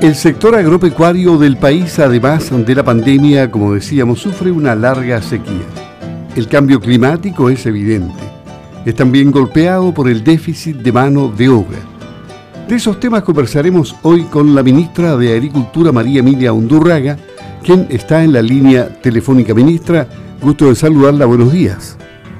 El sector agropecuario del país, además de la pandemia, como decíamos, sufre una larga sequía. El cambio climático es evidente. Es también golpeado por el déficit de mano de obra. De esos temas conversaremos hoy con la ministra de Agricultura, María Emilia Undurraga, quien está en la línea telefónica. Ministra, gusto de saludarla. Buenos días.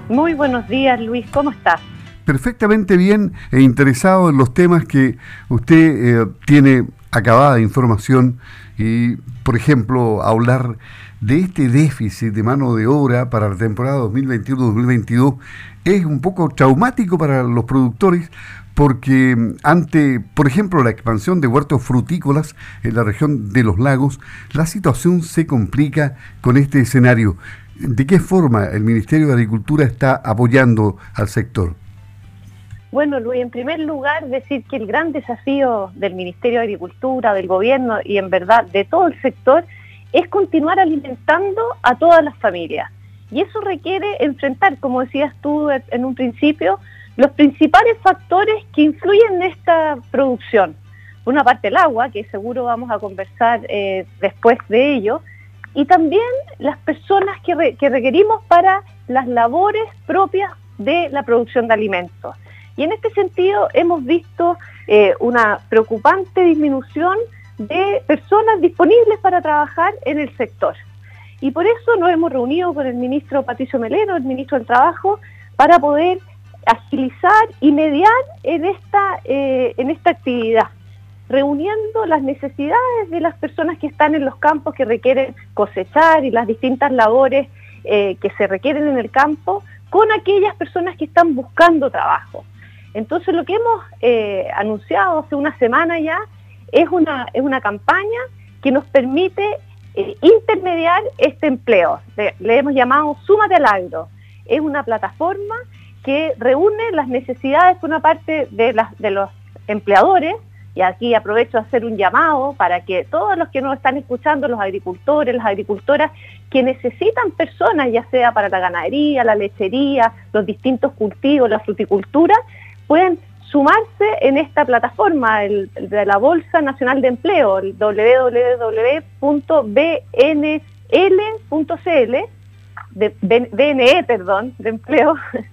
Muy buenos días, Luis. ¿Cómo estás? Perfectamente bien e interesado en los temas que usted eh, tiene acabada información y, por ejemplo, hablar de este déficit de mano de obra para la temporada 2021-2022 es un poco traumático para los productores porque ante, por ejemplo, la expansión de huertos frutícolas en la región de los lagos, la situación se complica con este escenario. ¿De qué forma el Ministerio de Agricultura está apoyando al sector? Bueno, Luis, en primer lugar, decir que el gran desafío del Ministerio de Agricultura, del gobierno y en verdad de todo el sector es continuar alimentando a todas las familias. Y eso requiere enfrentar, como decías tú en un principio, los principales factores que influyen en esta producción. Por una parte el agua, que seguro vamos a conversar eh, después de ello, y también las personas que, que requerimos para las labores propias de la producción de alimentos. Y en este sentido hemos visto eh, una preocupante disminución de personas disponibles para trabajar en el sector. Y por eso nos hemos reunido con el ministro Patricio Melero, el ministro del Trabajo, para poder agilizar y mediar en esta, eh, en esta actividad, reuniendo las necesidades de las personas que están en los campos que requieren cosechar y las distintas labores eh, que se requieren en el campo con aquellas personas que están buscando trabajo. Entonces lo que hemos eh, anunciado hace una semana ya es una, es una campaña que nos permite eh, intermediar este empleo. Le, hemos llamado Súmate al Agro. Es una plataforma que reúne las necesidades por una parte de, de los empleadores, y aquí aprovecho a hacer un llamado para que todos los que nos están escuchando, los agricultores, las agricultoras, que necesitan personas, ya sea para la ganadería, la lechería, los distintos cultivos, la fruticultura, pueden sumarse en esta plataforma de la Bolsa Nacional de Empleo, el www.bnl.cl, BNE, perdón, de empleo.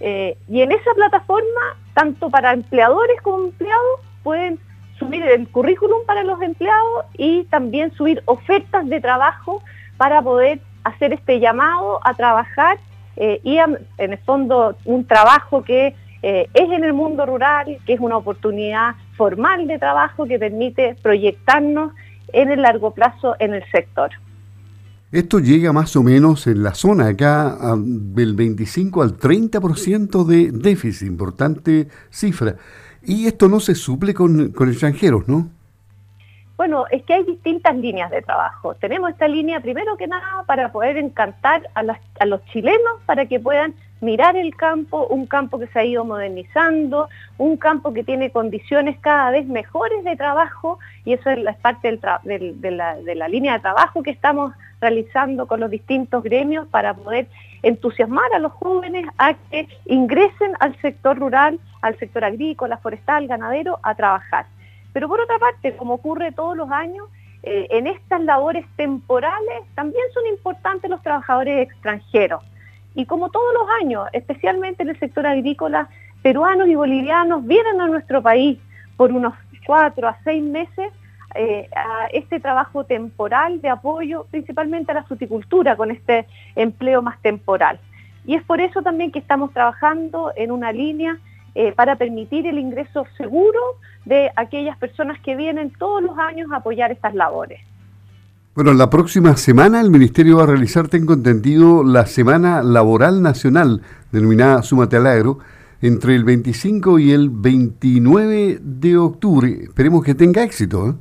Eh, y en esa plataforma, tanto para empleadores como empleados, pueden subir el currículum para los empleados y también subir ofertas de trabajo para poder hacer este llamado a trabajar eh, y en el fondo un trabajo que eh, es en el mundo rural, que es una oportunidad formal de trabajo que permite proyectarnos en el largo plazo en el sector. Esto llega más o menos en la zona acá del 25 al 30% de déficit, importante cifra. Y esto no se suple con, con extranjeros, ¿no? Bueno, es que hay distintas líneas de trabajo. Tenemos esta línea, primero que nada, para poder encantar a, a los chilenos para que puedan mirar el campo, un campo que se ha ido modernizando, un campo que tiene condiciones cada vez mejores de trabajo y eso es parte de, la, línea de trabajo que estamos realizando con los distintos gremios para poder entusiasmar a los jóvenes a que ingresen al sector rural, al sector agrícola, forestal, ganadero, a trabajar. Pero por otra parte, como ocurre todos los años, eh, en estas labores temporales también son importantes los trabajadores extranjeros. Y como todos los años, especialmente en el sector agrícola, peruanos y bolivianos vienen a nuestro país por unos cuatro a seis meses eh, a este trabajo temporal de apoyo principalmente a la fruticultura con este empleo más temporal. Y es por eso también que estamos trabajando en una línea eh, para permitir el ingreso seguro de aquellas personas que vienen todos los años a apoyar estas labores. Bueno, la próxima semana el Ministerio va a realizar, tengo entendido, la Semana Laboral Nacional, denominada Súmate al Agro, entre el 25 y el 29 de octubre. Esperemos que tenga éxito. ¿eh?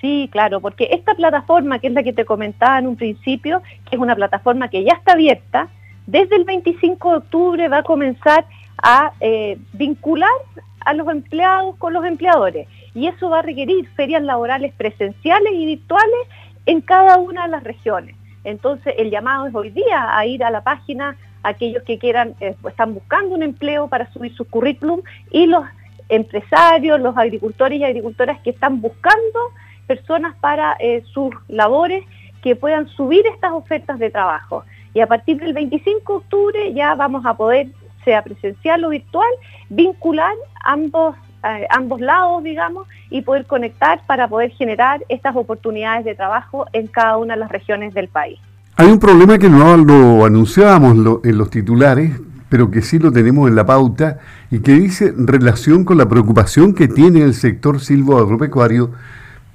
Sí, claro, porque esta plataforma, que es la que te comentaba en un principio, que es una plataforma que ya está abierta, desde el 25 de octubre va a comenzar a eh, vincular a los empleados con los empleadores. Y eso va a requerir ferias laborales presenciales y virtuales en cada una de las regiones. Entonces, el llamado es hoy día a ir a la página aquellos que quieran, eh, pues, están buscando un empleo para subir su currículum y los empresarios, los agricultores y agricultoras que están buscando personas para eh, sus labores que puedan subir estas ofertas de trabajo. Y a partir del 25 de octubre ya vamos a poder, sea presencial o virtual, vincular ambos, ambos lados, digamos, y poder conectar para poder generar estas oportunidades de trabajo en cada una de las regiones del país. Hay un problema que no lo anunciábamos en los titulares, pero que sí lo tenemos en la pauta y que dice relación con la preocupación que tiene el sector silvoagropecuario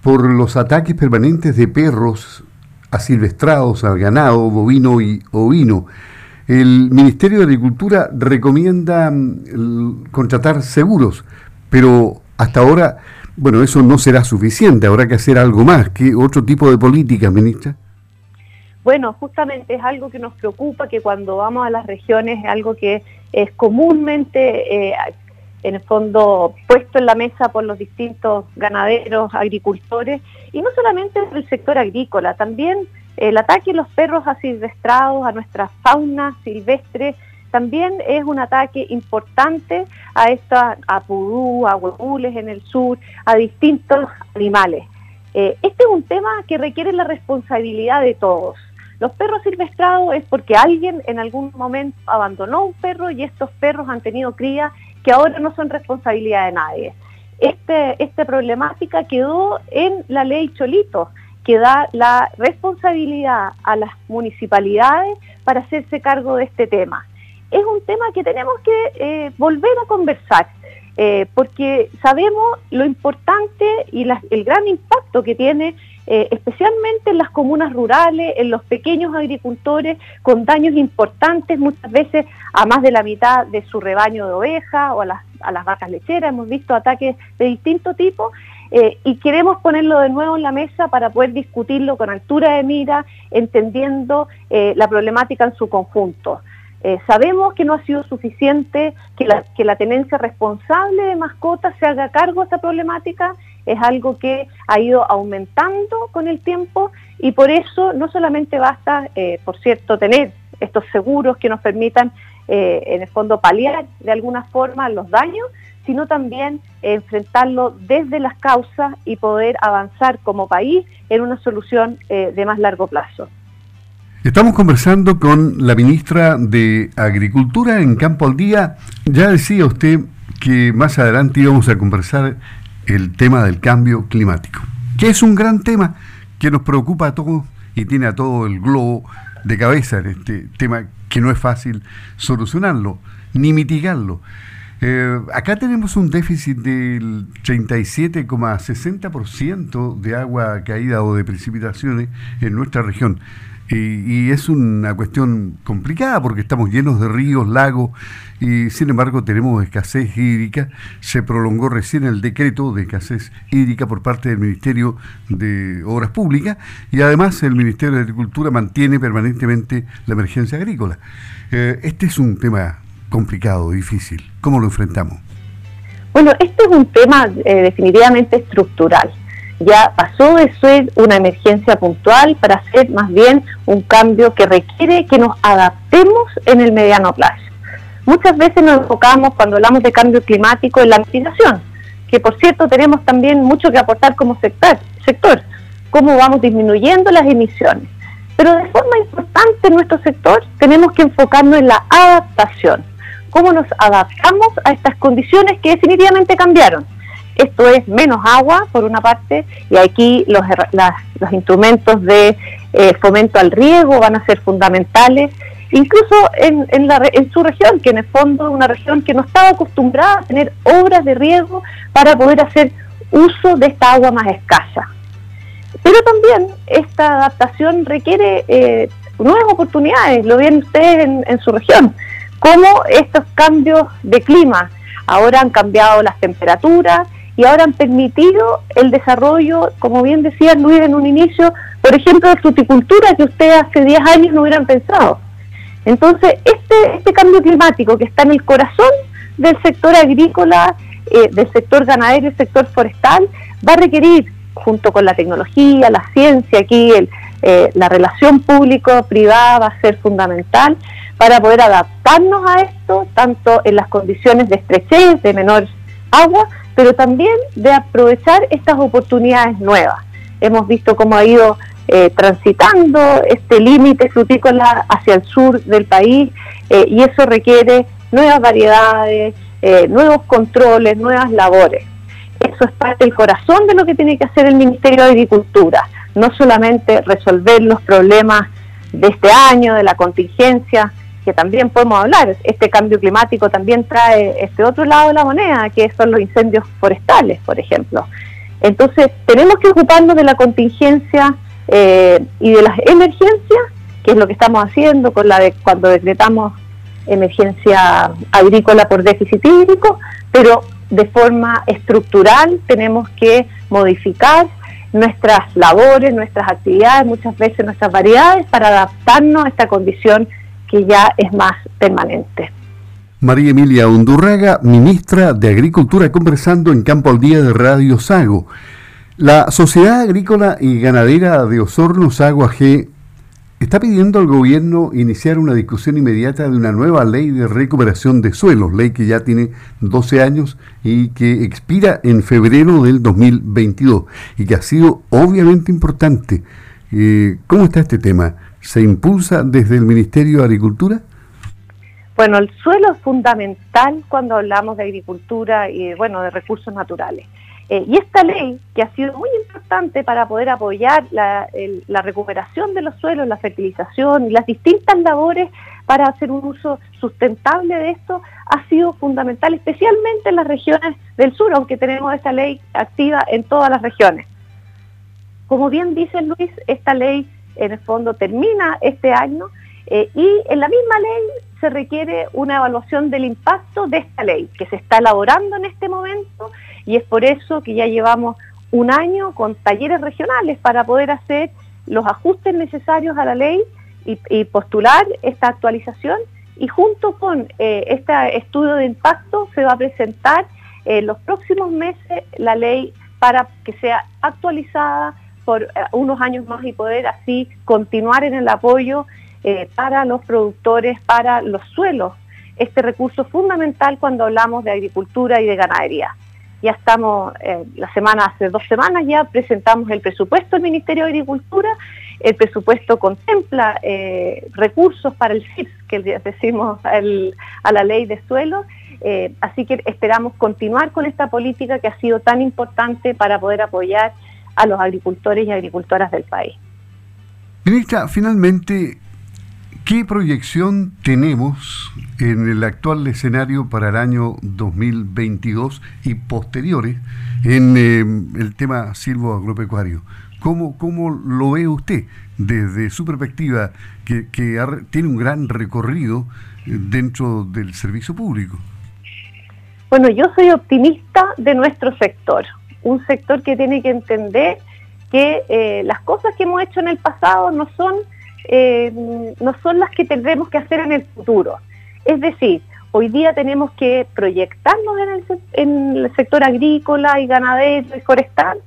por los ataques permanentes de perros asilvestrados al ganado bovino y ovino. El Ministerio de Agricultura recomienda mm, contratar seguros, pero hasta ahora, bueno, eso no será suficiente, habrá que hacer algo más. ¿Qué otro tipo de política, ministra? Bueno, justamente es algo que nos preocupa, que cuando vamos a las regiones es algo que es comúnmente, eh, en el fondo, puesto en la mesa por los distintos ganaderos, agricultores, y no solamente el sector agrícola, también el ataque de los perros asilvestrados a nuestra fauna silvestre, también es un ataque importante a esta, a pudú, a huevules en el sur, a distintos animales. Eh, este es un tema que requiere la responsabilidad de todos. Los perros silvestrados es porque alguien en algún momento abandonó un perro y estos perros han tenido crías que ahora no son responsabilidad de nadie. Este, esta problemática quedó en la ley Cholito, que da la responsabilidad a las municipalidades para hacerse cargo de este tema. Es un tema que tenemos que eh, volver a conversar, eh, porque sabemos lo importante y el gran impacto que tiene eh, especialmente en las comunas rurales, en los pequeños agricultores, con daños importantes, muchas veces a más de la mitad de su rebaño de ovejas o a las, vacas lecheras. Hemos visto ataques de distinto tipo y queremos ponerlo de nuevo en la mesa para poder discutirlo con altura de mira, entendiendo la problemática en su conjunto. Sabemos que no ha sido suficiente que la, tenencia responsable de mascotas se haga cargo de esta problemática es algo que ha ido aumentando con el tiempo y por eso no solamente basta, eh, por cierto, tener estos seguros que nos permitan eh, en el fondo paliar de alguna forma los daños, sino también enfrentarlo desde las causas y poder avanzar como país en una solución eh, de más largo plazo. Estamos conversando con la ministra de Agricultura en Campo al Día. Ya decía usted que más adelante íbamos a conversar el tema del cambio climático, que es un gran tema que nos preocupa a todos y tiene a todo el globo de cabeza en este tema que no es fácil solucionarlo ni mitigarlo. Eh, acá tenemos un déficit del 37,60% de agua caída o de precipitaciones en nuestra región. Y, es una cuestión complicada porque estamos llenos de ríos, lagos y sin embargo tenemos escasez hídrica. Se prolongó recién el decreto de escasez hídrica por parte del Ministerio de Obras Públicas y además el Ministerio de Agricultura mantiene permanentemente la emergencia agrícola. Eh, este es un tema complicado, difícil. ¿Cómo lo enfrentamos? Bueno, este es un tema eh, definitivamente estructural ya pasó de ser una emergencia puntual para ser más bien un cambio que requiere que nos adaptemos en el mediano plazo. Muchas veces nos enfocamos cuando hablamos de cambio climático en la mitigación, que por cierto tenemos también mucho que aportar como sector, sector cómo vamos disminuyendo las emisiones. Pero de forma importante en nuestro sector tenemos que enfocarnos en la adaptación, cómo nos adaptamos a estas condiciones que definitivamente cambiaron esto es menos agua, por una parte, y aquí los, los instrumentos de eh, fomento al riego van a ser fundamentales, incluso en, en, la, en su región, que en el fondo es una región que no estaba acostumbrada a tener obras de riego para poder hacer uso de esta agua más escasa. Pero también esta adaptación requiere eh, nuevas oportunidades, lo ven ustedes en, en su región, como estos cambios de clima. Ahora han cambiado las temperaturas, y ahora han permitido el desarrollo, como bien decía Luis en un inicio, por ejemplo, de fruticultura que usted hace 10 años no hubieran pensado. Entonces, este, este cambio climático que está en el corazón del sector agrícola, eh, del sector ganadero y del sector forestal, va a requerir, junto con la tecnología, la ciencia, aquí el, eh, la relación público-privada va a ser fundamental para poder adaptarnos a esto, tanto en las condiciones de estrechez, de menor agua, pero también de aprovechar estas oportunidades nuevas. hemos visto cómo ha ido eh, transitando este límite frutícola hacia el sur del país eh, y eso requiere nuevas variedades, eh, nuevos controles, nuevas labores. Eso es parte del corazón de lo que tiene que hacer el Ministerio de Agricultura, no solamente resolver los problemas de este año, de la contingencia, que también podemos hablar. Este cambio climático también trae este otro lado de la moneda, que son los incendios forestales, por ejemplo. Entonces, tenemos que ocuparnos de la contingencia eh, y de las emergencias, que es lo que estamos haciendo con la de cuando decretamos emergencia agrícola por déficit hídrico, pero de forma estructural tenemos que modificar nuestras labores, nuestras actividades, muchas veces nuestras variedades para adaptarnos a esta condición que ya es más permanente. María Emilia Undurraga, ministra de Agricultura, conversando en Campo al Día de Radio Sago. La Sociedad Agrícola y Ganadera de Osorno Sago AG está pidiendo al gobierno iniciar una discusión inmediata de una nueva ley de recuperación de suelos, ley que ya tiene 12 años y que expira en febrero del 2022 y que ha sido obviamente importante. Eh, ¿Cómo está este tema? ¿Se impulsa desde el Ministerio de Agricultura? Bueno, el suelo es fundamental cuando hablamos de agricultura y bueno, de recursos naturales. Eh, y esta ley, que ha sido muy importante para poder apoyar la, recuperación de los suelos, la fertilización y las distintas labores para hacer un uso sustentable de esto, ha sido fundamental, especialmente en las regiones del sur, aunque tenemos esta ley activa en todas las regiones. Como bien dice Luis, esta ley en el fondo termina este año eh, y en la misma ley se requiere una evaluación del impacto de esta ley que se está elaborando en este momento y es por eso que ya llevamos un año con talleres regionales para poder hacer los ajustes necesarios a la ley y, postular esta actualización y junto con eh, este estudio de impacto se va a presentar en los próximos meses la ley para que sea actualizada eh, unos años más y poder así continuar en el apoyo eh, para los productores, para los suelos, este recurso fundamental cuando hablamos de agricultura y de ganadería. Ya estamos, eh, la semana, hace dos semanas ya presentamos el presupuesto del Ministerio de Agricultura, el presupuesto contempla recursos para el CIPS, que decimos a la ley de suelo, así que esperamos continuar con esta política que ha sido tan importante para poder apoyar a los agricultores y agricultoras del país. Ministra, finalmente, ¿Qué proyección tenemos en el actual escenario para el año 2022 y posteriores en eh, el tema silvo agropecuario? ¿Cómo, ¿Cómo lo ve usted desde su perspectiva que, tiene un gran recorrido eh, dentro del servicio público? Bueno, yo soy optimista de nuestro sector, un sector que tiene que entender que eh, las cosas que hemos hecho en el pasado no son eh, no son las que tendremos que hacer en el futuro. Es decir, hoy día tenemos que proyectarnos en el, sector agrícola y ganadero y forestal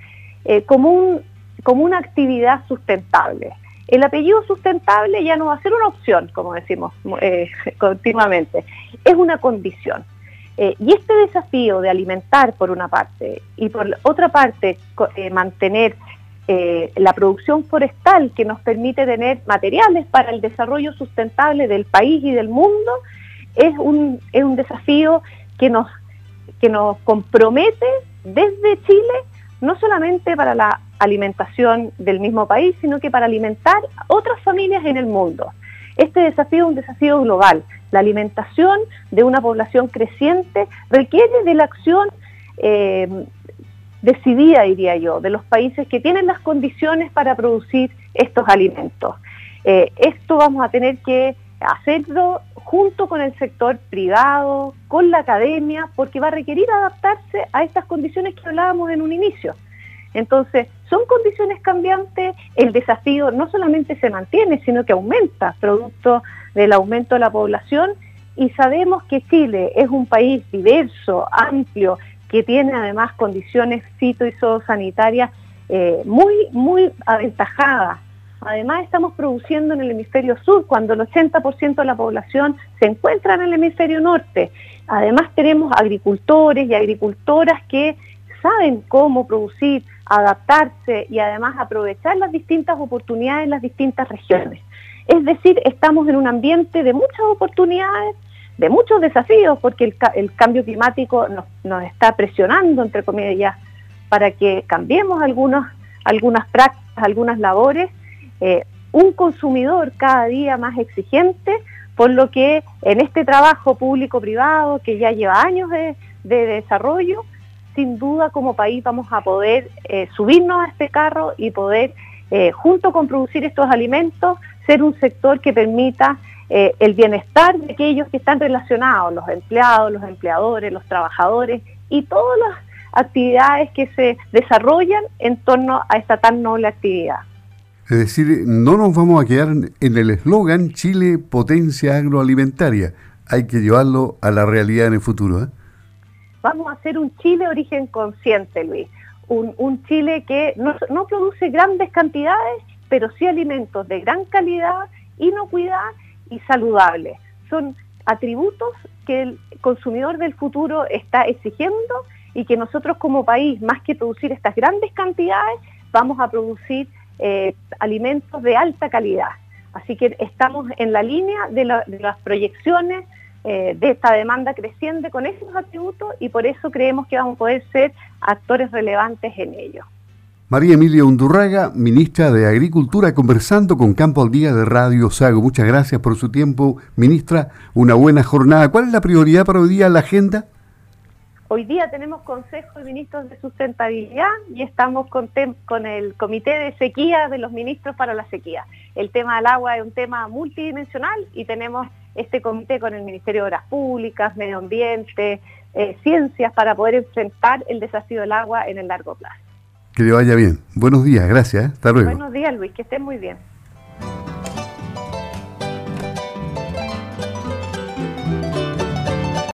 eh, como, un, como una actividad sustentable. El apellido sustentable ya no va a ser una opción, como decimos continuamente, es una condición. Y este desafío de alimentar por una parte y por otra parte mantener eh, la producción forestal que nos permite tener materiales para el desarrollo sustentable del país y del mundo es un, es un desafío que nos, que nos compromete desde Chile, no solamente para la alimentación del mismo país, sino que para alimentar otras familias en el mundo. Este desafío es un desafío global. La alimentación de una población creciente requiere de la acción eh, decidida, diría yo, de los países que tienen las condiciones para producir estos alimentos. Eh, esto vamos a tener que hacerlo junto con el sector privado, con la academia, porque va a requerir adaptarse a estas condiciones que hablábamos en un inicio. Entonces, son condiciones cambiantes, el desafío no solamente se mantiene, sino que aumenta, producto del aumento de la población, y sabemos que Chile es un país diverso, amplio, que tiene además condiciones fito y zoosanitarias eh, muy, muy aventajadas. Además estamos produciendo en el hemisferio sur cuando el 80% de la población se encuentra en el hemisferio norte. Además tenemos agricultores y agricultoras que saben cómo producir, adaptarse y además aprovechar las distintas oportunidades en las distintas regiones. Es decir, estamos en un ambiente de muchas oportunidades, de muchos desafíos, porque el, cambio climático nos, está presionando, entre comillas, para que cambiemos algunas prácticas, algunas labores. Eh, un consumidor cada día más exigente, por lo que en este trabajo público-privado, que ya lleva años de, desarrollo, sin duda como país vamos a poder eh, subirnos a este carro y poder, eh, junto con producir estos alimentos, ser un sector que permita eh, el bienestar de aquellos que están relacionados, los empleados, los empleadores, los trabajadores y todas las actividades que se desarrollan en torno a esta tan noble actividad. Es decir, no nos vamos a quedar en el eslogan Chile potencia agroalimentaria. Hay que llevarlo a la realidad en el futuro. ¿eh? Vamos a hacer un Chile origen consciente, Luis. Un, Chile que no, no, produce grandes cantidades, pero sí alimentos de gran calidad, inocuidad y saludable. Son atributos que el consumidor del futuro está exigiendo y que nosotros como país, más que producir estas grandes cantidades, vamos a producir eh, alimentos de alta calidad. Así que estamos en la línea de, las proyecciones eh, de esta demanda creciente con esos atributos y por eso creemos que vamos a poder ser actores relevantes en ello. María Emilia Undurraga, ministra de Agricultura, conversando con Campo al Día de Radio Sago. Muchas gracias por su tiempo, ministra. Una buena jornada. ¿Cuál es la prioridad para hoy día la agenda? Hoy día tenemos Consejo de Ministros de Sustentabilidad y estamos con, con, el Comité de Sequía de los Ministros para la Sequía. El tema del agua es un tema multidimensional y tenemos este comité con el Ministerio de Obras Públicas, Medio Ambiente, eh, Ciencias para poder enfrentar el desafío del agua en el largo plazo. Que le vaya bien. Buenos días, gracias. ¿eh? Hasta luego. Buenos días, Luis, que estén muy bien.